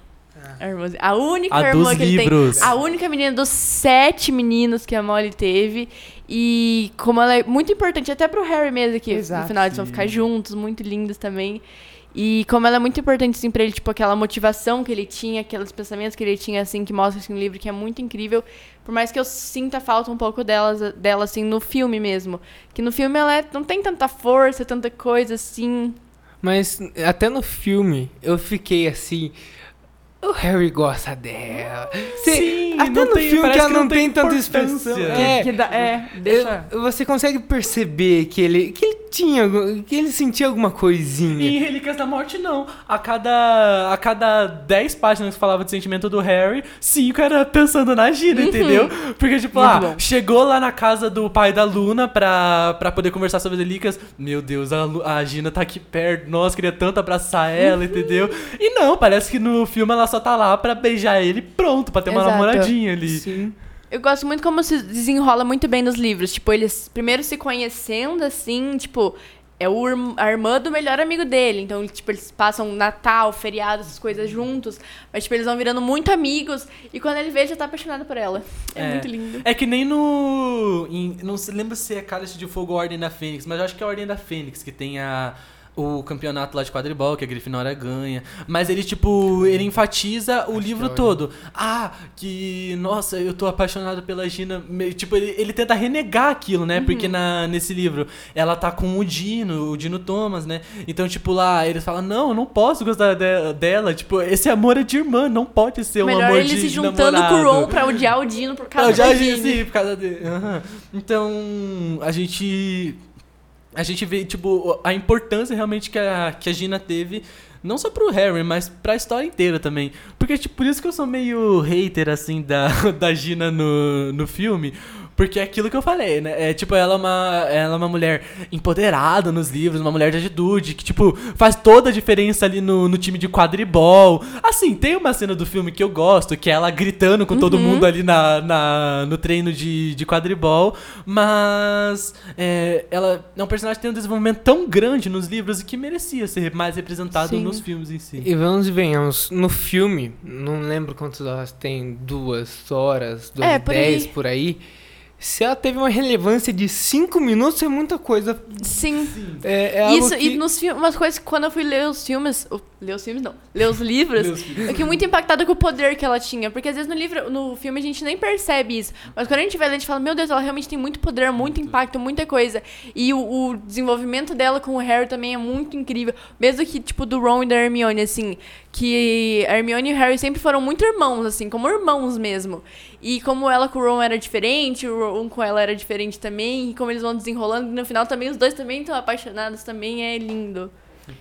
A, irmã, a única A irmã dos que ele livros. tem. A única menina dos sete meninos que a Molly teve. E como ela é muito importante, até pro Harry mesmo, que Exato. no final eles vão ficar juntos, muito lindos também. E como ela é muito importante, assim, pra ele, tipo, aquela motivação que ele tinha, aqueles pensamentos que ele tinha, assim, que mostra assim, no livro, que é muito incrível. Por mais que eu sinta falta um pouco delas, dela, assim, no filme mesmo. Que no filme ela é- não tem tanta força, tanta coisa, assim. Mas até no filme eu fiquei assim. O Harry gosta dela. Cê- Sim, até não no tem- filme que ela que não não tem tem tanta expressão. Que- É, Que dá, é, deixa. eu- você consegue perceber que ele, que ele tinha, que ele sentia alguma E coisinha. em Relíquias da Morte, não. A cada, a cada 10 páginas que falava de sentimento do Harry, 5 era pensando na Gina, entendeu? Porque, tipo, Muito ah, bom. chegou lá na casa do pai da Luna pra, pra poder conversar sobre as relíquias. Meu Deus, a, a Gina tá aqui perto. Nossa, queria tanto abraçar ela, entendeu? E não, parece que no filme ela só tá lá pra beijar ele pronto, pra ter uma Exato. namoradinha ali. Sim. Eu gosto muito como se desenrola muito bem nos livros. Tipo, eles primeiro se conhecendo, assim, tipo, é o, a irmã do melhor amigo dele. Então, tipo, eles passam Natal, feriado, essas coisas juntos. Mas, tipo, eles vão virando muito amigos. E quando ele vê, já tá apaixonado por ela. É, É. muito lindo. É que nem no. em- não se lembra se é Cálice de Fogo ou Ordem da Fênix, mas eu acho que é a Ordem da Fênix, que tem a. O campeonato lá de quadribol, que a Grifinória ganha. Mas ele, tipo, ele enfatiza o livro que é todo. Ah, que. Nossa, eu tô apaixonado pela Gina. Tipo, ele, ele tenta renegar aquilo, né? Porque na, nesse livro ela tá com o Dino, o Dino Thomas, né? Então, tipo, lá eles falam: Não, eu não posso gostar de- dela. Tipo, esse amor é de irmã, não pode ser um Melhor amor ele de se juntando com o namorado. Ron pra odiar o Dino por causa já da disse, Ginny. sim, por causa dele. Aham. Então, a gente. A gente vê, tipo, a importância realmente que a, que a Gina teve. Não só pro Harry, mas pra história inteira também. Porque, tipo, por isso que eu sou meio hater, assim, da, da Gina no, no filme. Porque é aquilo que eu falei, né? É tipo, ela é, uma, ela é uma mulher empoderada nos livros, uma mulher de atitude, que, tipo, faz toda a diferença ali no, no time de quadribol. Assim, tem uma cena do filme que eu gosto, que é ela gritando com todo mundo ali na, na, no treino de, de quadribol. Mas é, ela é um personagem que tem um desenvolvimento tão grande nos livros e que merecia ser mais representado Sim. nos filmes em si. E vamos e venhamos, no filme, não lembro quantas horas tem, duas horas, duas É, e por dez aí. por aí. Se ela teve uma relevância de cinco minutos, é muita coisa. Sim. É, é Isso, que... e nos filmes, umas coisas que quando eu fui ler os filmes. oh, ler os filmes não. Ler os livros, eu fiquei muito impactada com o poder que ela tinha. Porque às vezes no livro, no filme a gente nem percebe isso. Mas quando a gente vai ler, a gente fala, meu Deus, ela realmente tem muito poder, muito impacto, muita coisa. E o, o desenvolvimento dela com o Harry também é muito incrível. Mesmo que, tipo, do Ron e da Hermione, assim. Que a Hermione e o Harry sempre foram muito irmãos, assim, como irmãos mesmo. E como ela com o Ron era diferente, o Ron com ela era diferente também. E como eles vão desenrolando, e no final também os dois também estão apaixonados, também é lindo.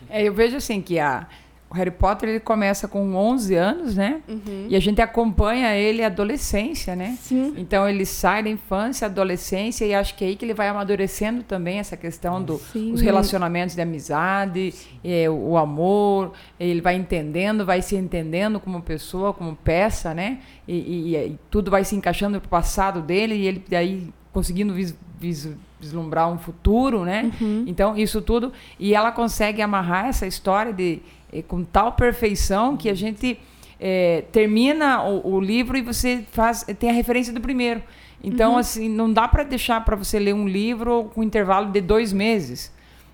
É, eu vejo assim que a, o Harry Potter ele começa com 11 anos, né? E a gente acompanha ele adolescência, né? Sim. Então ele sai da infância, adolescência e acho que é aí que ele vai amadurecendo também essa questão dos relacionamentos de amizade, eh, o, amor. Ele vai entendendo, vai se entendendo como pessoa, como peça, né? E, e- e tudo vai se encaixando no passado dele e ele daí conseguindo vis- vis- vislumbrar um futuro, né? Então isso tudo e ela consegue amarrar essa história de com tal perfeição que a gente é, termina o, o livro e você faz tem a referência do primeiro. Então, assim, não dá para deixar para você ler um livro com intervalo de dois meses.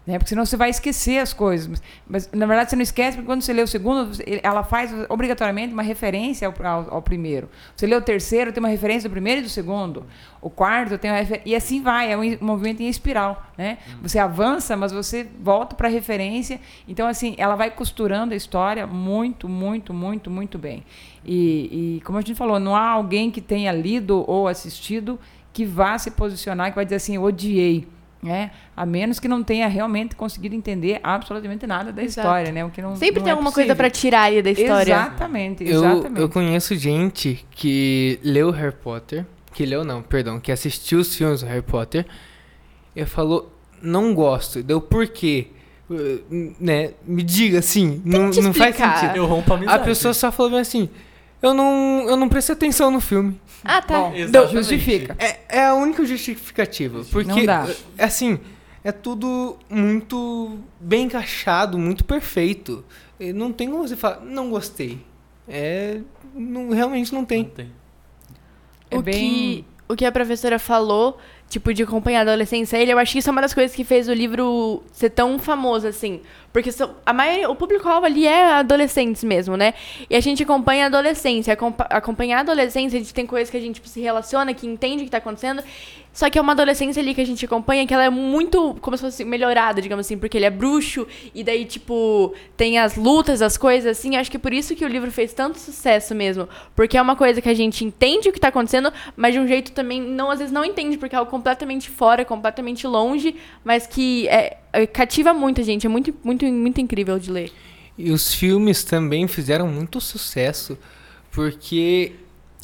Né? Porque senão você vai esquecer as coisas. Mas, mas, na verdade, você não esquece, porque quando você lê o segundo, ela faz obrigatoriamente uma referência ao, ao- ao primeiro. Você lê o terceiro, tem uma referência do primeiro e do segundo. O quarto tem uma referência. E assim vai, é um movimento em espiral. Né? Você avança, mas você volta para a referência. Então, assim, ela vai costurando a história muito, muito, muito, muito bem. E, e, como a gente falou, não há alguém que tenha lido ou assistido que vá se posicionar, que vai dizer assim, odiei. Né? A menos que não tenha realmente conseguido entender absolutamente nada da Exato. história, né? O que não, Sempre não tem é alguma coisa possível. pra tirar aí da história. Exatamente, Eu, exatamente. eu conheço gente que leu Harry Potter, que leu não, perdão, que assistiu os filmes do Harry Potter e falou, não gosto. Deu por quê? Uh, Né? Me diga assim, não, Tente não faz explicar. sentido. Eu rompo a A pessoa só falou assim, eu não, eu não prestei atenção no filme. Ah, tá. Bom, Exatamente. justifica. É, é a única justificativa. Porque, Não dá. é assim, é tudo muito bem encaixado, muito perfeito. E não tem como você falar, não gostei. É. Não, realmente não Não tem. tem. É o, bem- que, o que a professora falou, tipo, de acompanhar a adolescência, ele, eu acho que isso é uma das coisas que fez o livro ser tão famoso, assim. Porque são- a maioria, o público-alvo ali é adolescentes mesmo, né? E a gente acompanha a adolescência. Acompa acompanhar a adolescência, a gente tem coisas que a gente tipo, se relaciona, que entende o que tá acontecendo. Só que é uma adolescência ali que a gente acompanha que ela é muito, como se fosse melhorada, digamos assim, porque ele é bruxo, e daí, tipo, tem as lutas, as coisas assim. Acho que por isso que o livro fez tanto sucesso mesmo. Porque é uma coisa que a gente entende o que tá acontecendo, mas de um jeito também, não, às vezes não entende, porque é algo completamente fora, completamente longe, mas que é, é, cativa muito a gente. É muito, muito, muito incrível de ler. E os filmes também fizeram muito sucesso. Porque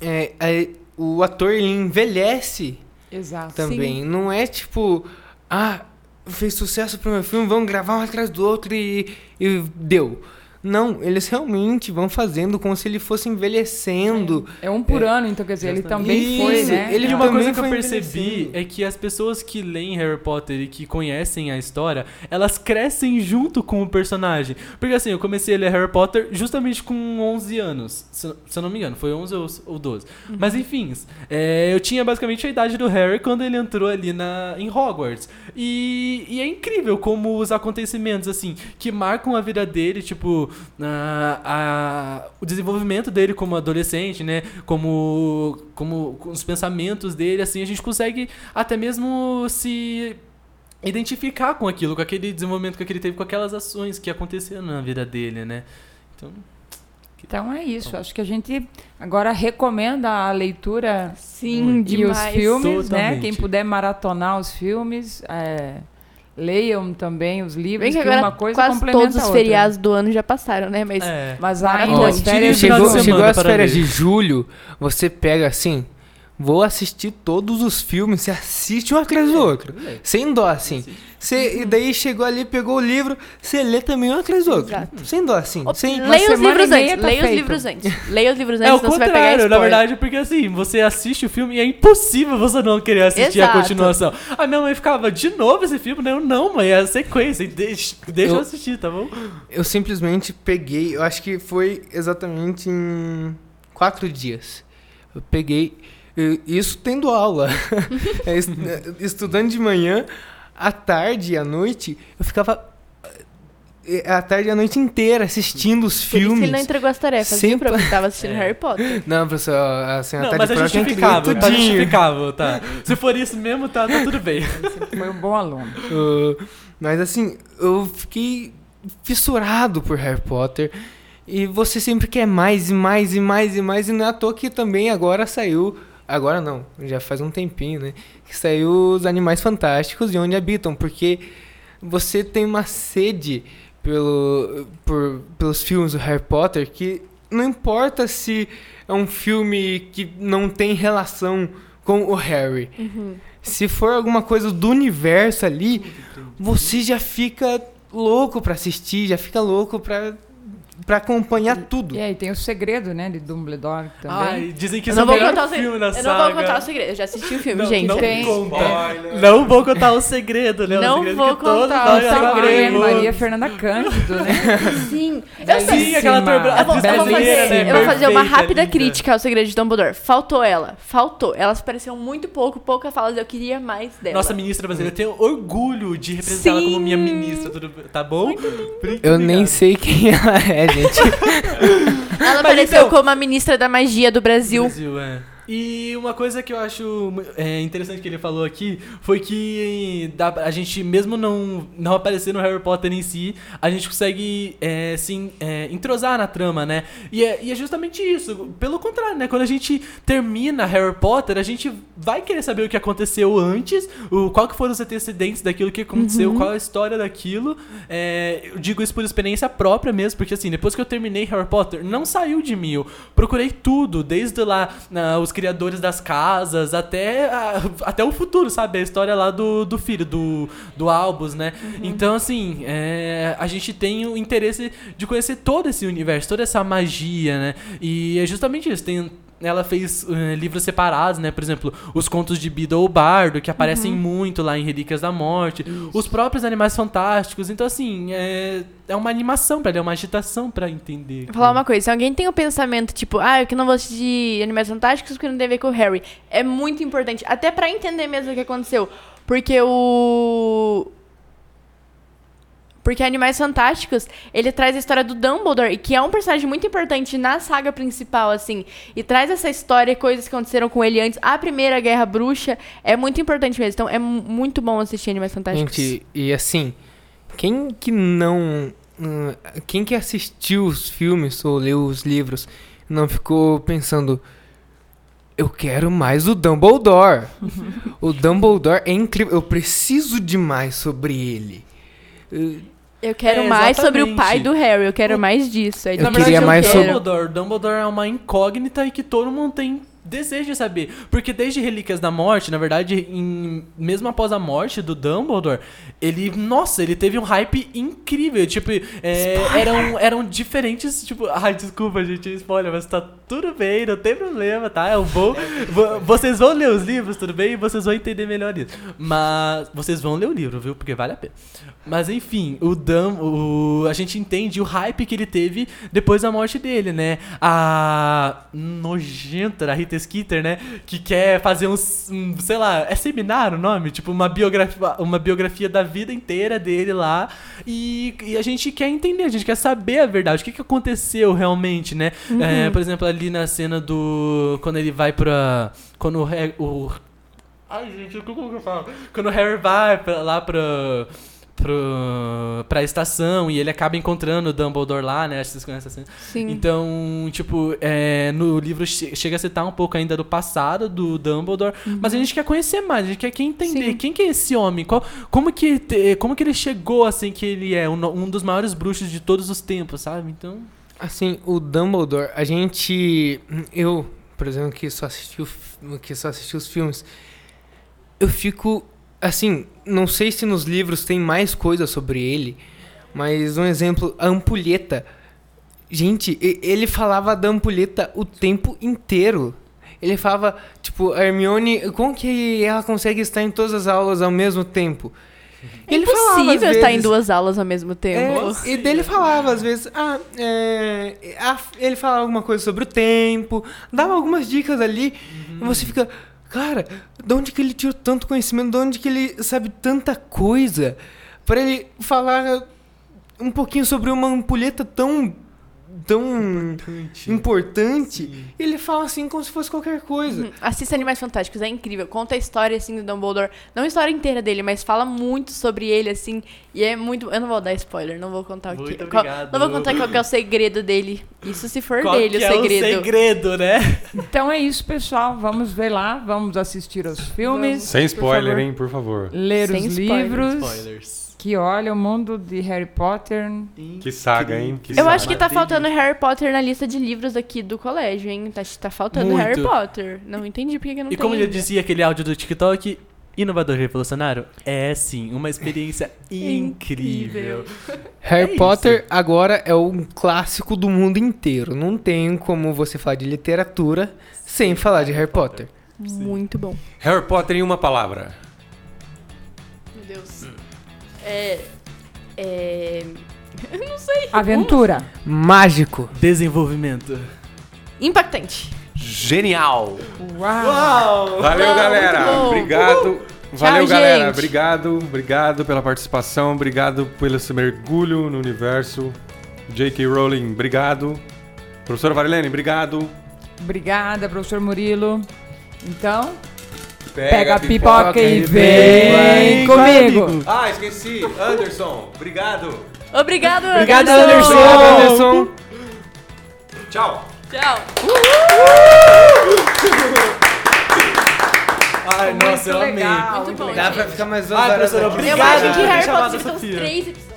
é, é, o ator ele envelhece Exato. também. Não é tipo, ah, fez sucesso pro meu filme, vamos gravar um atrás do outro e, e deu. Não, eles realmente vão fazendo como se ele fosse envelhecendo. É um por ano, então quer dizer, ele também foi, Isso, né? ele E uma coisa que eu foi percebi é que as pessoas que leem Harry Potter e que conhecem a história, elas crescem junto com o personagem. Porque assim, eu comecei a ler Harry Potter justamente com 11 anos. Se, se eu não me engano, foi 11 ou, ou 12. Mas enfim, é, eu tinha basicamente a idade do Harry quando ele entrou ali na, em Hogwarts. E, e é incrível como os acontecimentos, assim, que marcam a vida dele, tipo, a- a- o desenvolvimento dele como adolescente, né? Como, como com os pensamentos dele, assim, a gente consegue até mesmo se identificar com aquilo, com aquele desenvolvimento que ele teve, com aquelas ações que aconteceram na vida dele, né? Então, Então é isso. Acho que a gente agora recomenda a leitura Sim, e demais. os filmes, né? Totalmente. Quem puder maratonar os filmes, é, leiam também os livros, Bem que agora uma coisa quase complementa todos os feriados do ano já passaram, né? Mas é. Mas ainda Ó, as férias chegou chegou as férias de julho, você pega assim, vou assistir todos os filmes, você assiste um atrás do outro. Sem dó, assim. Você, E daí chegou ali, pegou o livro, você lê também um atrás do outro. Exato. Sem dó, assim. Op- Sem... Leia os livros antes. tá leia os livros antes. Leia os livros antes, É o senão você vai pegar contrário, na verdade, porque assim, você assiste o filme e é impossível você não querer assistir a Exato. continuação. A minha mãe ficava, de novo esse filme? Não, não, mãe, é a sequência, deixa, deixa eu Eu- assistir, tá bom? Eu simplesmente peguei, eu acho que foi exatamente em quatro dias. Eu peguei, eu- isso tendo aula, É, é, estudando de manhã, à tarde e à noite, eu ficava eh, à tarde e à noite inteira assistindo os Por isso filmes. que ele não entregou as tarefas, viu? Sempre- Pra você tava assistindo É. Harry Potter. Não, professor, a senhora Não, tá mas é justificável, tá justificável, tá. Se for isso mesmo, tá, tá tudo bem. Foi um bom aluno. Uh, mas assim, eu fiquei fissurado por Harry Potter. E você sempre quer mais e mais e mais e mais. E não é à toa que também agora saiu. Agora não, já faz um tempinho, né? Que saiu os Animais Fantásticos e Onde Habitam. Porque você tem uma sede pelo, por, pelos filmes do Harry Potter que não importa se é um filme que não tem relação com o Harry. Se for alguma coisa do universo ali, você já fica louco pra assistir, já fica louco pra pra acompanhar tudo. E aí tem o segredo, né, de Dumbledore também. Ai, dizem que Eu esse é não o vou melhor contar o filme segredo. da Eu saga. não vou contar o segredo. Eu já assisti o filme, Não, gente. não Tem- conta. Não vou contar o segredo, né? O Não segredo vou contar. a sabemos. Maria Fernanda Cândido, né? Sim. Eu sei. Sim, aquela ator- Eu vou, eu vou fazer, né? eu vou fazer uma rápida linda. crítica ao segredo de Dumbledore. Faltou ela. Faltou. Ela se pareceu muito pouco, pouca falas. Eu queria mais dela. Nossa ministra brasileira, eu tenho orgulho de representá-la como minha ministra, tudo, tá bom? Muito Eu nem sei quem ela é, gente. ela Mas apareceu então- como a ministra da magia do Brasil. Brasil, é. E uma coisa que eu acho é, interessante que ele falou aqui foi que a gente, mesmo não, não aparecer no Harry Potter em si, a gente consegue é, se é, entrosar na trama, né? E é, e é justamente isso. Pelo contrário, né? Quando a gente termina Harry Potter, a gente vai querer saber o que aconteceu antes, o, qual que foram os antecedentes daquilo que aconteceu, qual a história daquilo. É, eu digo isso por experiência própria mesmo, porque assim, depois que eu terminei Harry Potter, não saiu de mim. Eu procurei tudo, desde lá na- os criadores das casas até, a- até o futuro, sabe? A história lá do, do filho, do, do Albus, né? Então, assim, é, a gente tem o interesse de conhecer todo esse universo, toda essa magia, né? E é justamente isso. Tem, ela fez eh, livros separados, né? Por exemplo, os contos de Bida ou Bardo, que aparecem muito lá em Relíquias da Morte. Os próprios Animais Fantásticos. Então, assim, é, é uma animação pra ler, é uma agitação pra entender. Vou falar uma coisa, se alguém tem o pensamento, tipo, ah, eu que não vou assistir Animais Fantásticos porque não tem a ver com o Harry, é muito importante, até pra entender mesmo o que aconteceu. Porque o. Porque Animais Fantásticos, ele traz a história do Dumbledore, que é um personagem muito importante na saga principal, assim. E traz essa história e coisas que aconteceram com ele antes. A primeira Guerra Bruxa é muito importante mesmo. Então é mu- muito bom assistir Animais Fantásticos. Gente, e assim, quem que não. hum, Quem que assistiu os filmes ou leu os livros não ficou pensando. Eu quero mais o Dumbledore. o Dumbledore é incrível. Eu preciso de mais sobre ele. Eu quero É, mais sobre o pai do Harry, eu quero mais disso. É Eu queria que mais sobre-. Dumbledore. Dumbledore é uma incógnita e que todo mundo tem desejo de saber. Porque desde Relíquias da Morte, na verdade, em- mesmo após a morte do Dumbledore, ele, nossa, ele teve um hype incrível. Tipo, é, eram, eram diferentes, tipo, ai, desculpa, gente, é spoiler, mas tá tudo bem, não tem problema, tá? Eu vou, vou- vocês vão ler os livros, tudo bem? E vocês vão entender melhor isso. Mas vocês vão ler o livro, viu? Porque vale a pena. Mas enfim, o Dum, o, a gente entende o hype que ele teve depois da morte dele, né? A nojenta da Rita Skeeter, né? Que quer fazer uns, um, sei lá, é seminário o nome? Tipo, uma biografia, uma biografia da vida inteira dele lá. E, e a gente quer entender, a gente quer saber a verdade, o que, que aconteceu realmente, né? É, por exemplo, ali na cena do. Quando ele vai pra. Quando o. Harry- o Ai, gente, como que eu falo? Quando o Harry vai pra, lá pra. Pro, pra estação e ele acaba encontrando o Dumbledore lá, né? Acho que vocês conhecem essa cena. Sim. Então, tipo, é, no livro che- chega a citar um pouco ainda do passado do Dumbledore, mas a gente quer conhecer mais, a gente quer, entender Sim. quem que é esse homem, qual, como, que, te- como que ele chegou assim que ele é um, um dos maiores bruxos de todos os tempos, sabe? Então, Assim, o Dumbledore, a gente. Eu, por exemplo, que só assisti, o que só assisti os filmes, eu fico. Assim, não sei se nos livros tem mais coisa sobre ele, mas um exemplo, a ampulheta. Gente, e- ele falava da ampulheta o tempo inteiro. Ele falava, tipo, a Hermione, como que ela consegue estar em todas as aulas ao mesmo tempo? É Ele falava, impossível estar em duas aulas ao mesmo tempo. é, e dele falava, às vezes, ah, é, a- ele falava alguma coisa sobre o tempo, dava algumas dicas ali, e você fica, cara, de onde que ele tirou tanto conhecimento, de onde que ele sabe tanta coisa, para ele falar um pouquinho sobre uma ampulheta tão, tão importante, ele fala assim como se fosse qualquer coisa. Uhum. Assista Animais Fantásticos, é incrível. Conta a história, assim, do Dumbledore. Não a história inteira dele, mas fala muito sobre ele, assim. E é muito... Eu não vou dar spoiler, não vou contar o que... Muito qual- obrigado. Não vou contar qual que é o segredo dele. Isso se for qual dele, que o é segredo. o segredo, né? Então é isso, pessoal. Vamos ver lá, vamos assistir aos filmes, Sem Por spoiler, favor. hein, por favor. ler Sem os spoilers. livros. Spoilers. Que olha o mundo de Harry Potter. Que saga, hein? Que Eu saga. acho que tá faltando Harry Potter na lista de livros aqui do colégio, hein? Tá, tá faltando Muito. Harry Potter. Não entendi porque que não E tem como já ainda. dizia aquele áudio do TikTok, inovador revolucionário? É sim, uma experiência incrível. Harry É Potter agora é um clássico do mundo inteiro. Não tem como você falar de literatura sem falar de Harry Potter. Muito bom. Harry Potter em uma palavra. É. É. Eu não sei. Aventura. Mágico. Desenvolvimento. Impactante. Genial. Uau! Valeu, Não, galera. Obrigado. Valeu, galera. gente. Obrigado. Obrigado pela participação. Obrigado pelo esse mergulho no universo. J.K. Rowling, obrigado. Professora Varilene, obrigado. Obrigada, professor Murilo. Então, pega a pipoca e vem vem comigo. Ah, esqueci. Anderson, obrigado. Obrigado, Obrigado, Anderson. Anderson. Anderson. Tchau. Tchau. Ai, nossa, eu amei. legal, Muito bom. Dá gente. pra ficar mais duas Ai, horas professora, obrigado. Eu acho que Harry Potter são três episódios.